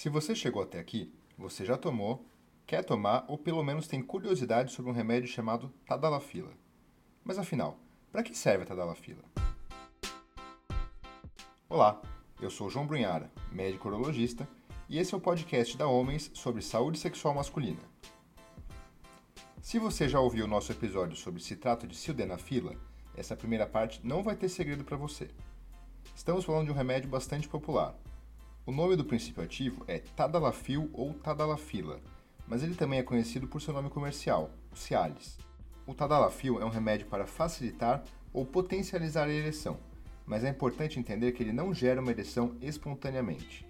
Se você chegou até aqui, você já tomou, quer tomar ou pelo menos tem curiosidade sobre um remédio chamado Tadalafila. Mas afinal, para que serve a Tadalafila? Olá, eu sou João Brunhara, médico urologista, e esse é o podcast da Homens sobre saúde sexual masculina. Se você já ouviu o nosso episódio sobre citrato de sildenafila, essa primeira parte não vai ter segredo para você. Estamos falando de um remédio bastante popular. O nome do princípio ativo é Tadalafil ou Tadalafila, mas ele também é conhecido por seu nome comercial, o Cialis. O Tadalafil é um remédio para facilitar ou potencializar a ereção, mas é importante entender que ele não gera uma ereção espontaneamente.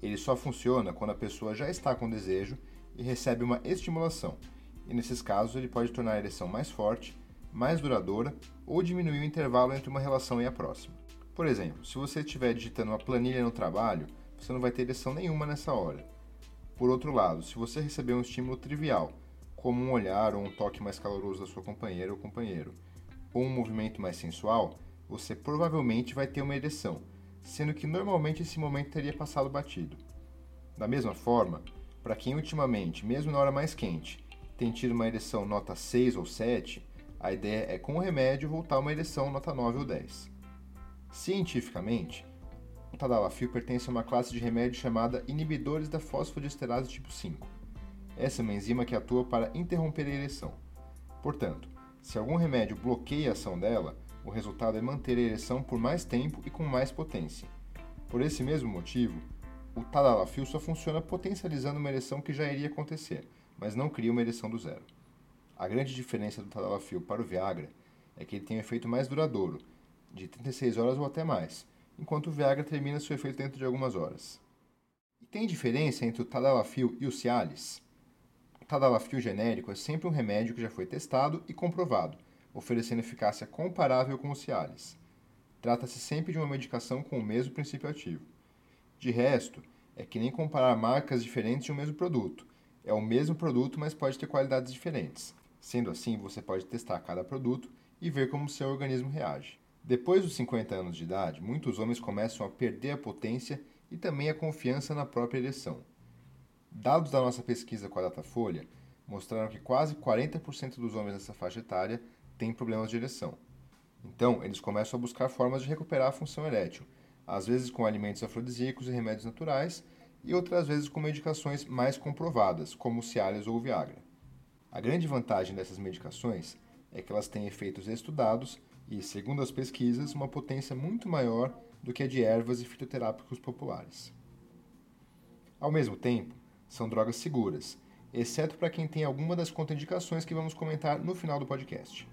Ele só funciona quando a pessoa já está com desejo e recebe uma estimulação, e nesses casos ele pode tornar a ereção mais forte, mais duradoura ou diminuir o intervalo entre uma relação e a próxima. Por exemplo, se você estiver digitando uma planilha no trabalho, você não vai ter ereção nenhuma nessa hora. Por outro lado, se você receber um estímulo trivial, como um olhar ou um toque mais caloroso da sua companheira ou companheiro, ou um movimento mais sensual, você provavelmente vai ter uma ereção, sendo que normalmente esse momento teria passado batido. Da mesma forma, para quem ultimamente, mesmo na hora mais quente, tem tido uma ereção nota 6 ou 7, a ideia é com o remédio voltar uma ereção nota 9 ou 10. Cientificamente, tadalafil pertence a uma classe de remédios chamada inibidores da fosfodiesterase tipo 5. Essa é uma enzima que atua para interromper a ereção. Portanto, se algum remédio bloqueia a ação dela, o resultado é manter a ereção por mais tempo e com mais potência. Por esse mesmo motivo, o tadalafil só funciona potencializando uma ereção que já iria acontecer, mas não cria uma ereção do zero. A grande diferença do tadalafil para o Viagra é que ele tem um efeito mais duradouro, de 36 horas ou até mais, enquanto o Viagra termina seu efeito dentro de algumas horas. E tem diferença entre o tadalafil e o Cialis? O tadalafil genérico é sempre um remédio que já foi testado e comprovado, oferecendo eficácia comparável com o Cialis. Trata-se sempre de uma medicação com o mesmo princípio ativo. De resto, é que nem comparar marcas diferentes de um mesmo produto. É o mesmo produto, mas pode ter qualidades diferentes. Sendo assim, você pode testar cada produto e ver como seu organismo reage. Depois dos 50 anos de idade, muitos homens começam a perder a potência e também a confiança na própria ereção. Dados da nossa pesquisa com a Datafolha mostraram que quase 40% dos homens nessa faixa etária têm problemas de ereção. Então, eles começam a buscar formas de recuperar a função erétil, às vezes com alimentos afrodisíacos e remédios naturais, e outras vezes com medicações mais comprovadas, como Cialis ou Viagra. A grande vantagem dessas medicações é que elas têm efeitos estudados e, segundo as pesquisas, uma potência muito maior do que a de ervas e fitoterápicos populares. Ao mesmo tempo, são drogas seguras, exceto para quem tem alguma das contraindicações que vamos comentar no final do podcast.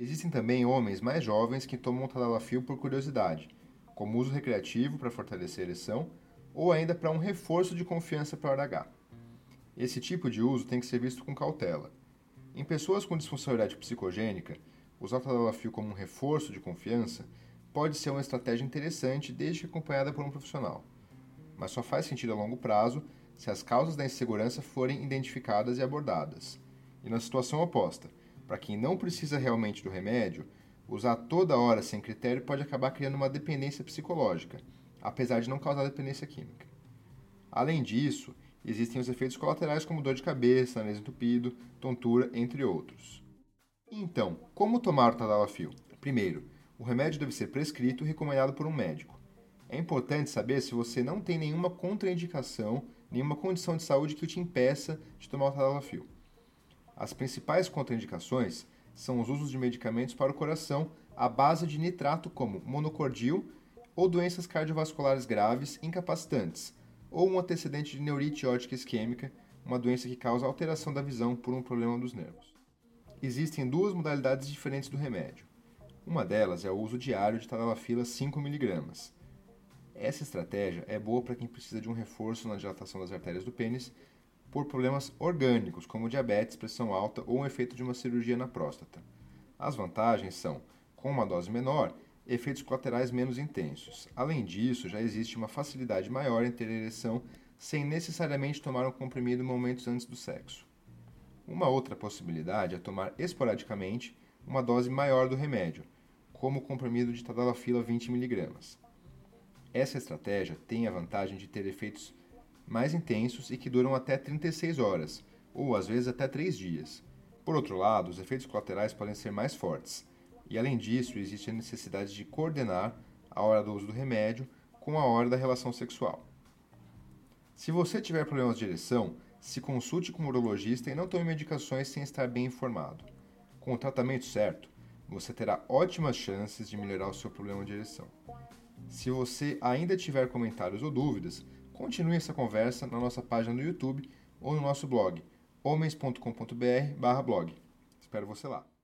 Existem também homens mais jovens que tomam tadalafil por curiosidade, como uso recreativo para fortalecer a ereção ou ainda para um reforço de confiança para o H. Esse tipo de uso tem que ser visto com cautela. Em pessoas com erétil psicogênica, Usar o tadalafil como um reforço de confiança pode ser uma estratégia interessante desde que acompanhada por um profissional, mas só faz sentido a longo prazo se as causas da insegurança forem identificadas e abordadas. E na situação oposta, para quem não precisa realmente do remédio, usar toda hora sem critério pode acabar criando uma dependência psicológica, apesar de não causar dependência química. Além disso, existem os efeitos colaterais como dor de cabeça, nariz entupido, tontura, entre outros. Então, como tomar o tadalafil? Primeiro, o remédio deve ser prescrito e recomendado por um médico. É importante saber se você não tem nenhuma contraindicação, nenhuma condição de saúde que te impeça de tomar o tadalafil. As principais contraindicações são os usos de medicamentos para o coração à base de nitrato, como monocordil, ou doenças cardiovasculares graves incapacitantes, ou um antecedente de neurite ótica isquêmica, uma doença que causa alteração da visão por um problema dos nervos existem duas modalidades diferentes do remédio. Uma delas é o uso diário de tadalafila 5mg. Essa estratégia é boa para quem precisa de um reforço na dilatação das artérias do pênis por problemas orgânicos, como diabetes, pressão alta ou um efeito de uma cirurgia na próstata. As vantagens são, com uma dose menor, efeitos colaterais menos intensos. Além disso, já existe uma facilidade maior em ter ereção sem necessariamente tomar um comprimido momentos antes do sexo. Uma outra possibilidade é tomar esporadicamente uma dose maior do remédio, como o comprimido de tadalafila 20 mg. Essa estratégia tem a vantagem de ter efeitos mais intensos e que duram até 36 horas, ou às vezes até 3 dias. Por outro lado, os efeitos colaterais podem ser mais fortes, e além disso, existe a necessidade de coordenar a hora do uso do remédio com a hora da relação sexual. Se você tiver problemas de ereção, se consulte com um urologista e não tome medicações sem estar bem informado. Com o tratamento certo, você terá ótimas chances de melhorar o seu problema de ereção. Se você ainda tiver comentários ou dúvidas, continue essa conversa na nossa página do YouTube ou no nosso blog homens.com.br/blog. Espero você lá.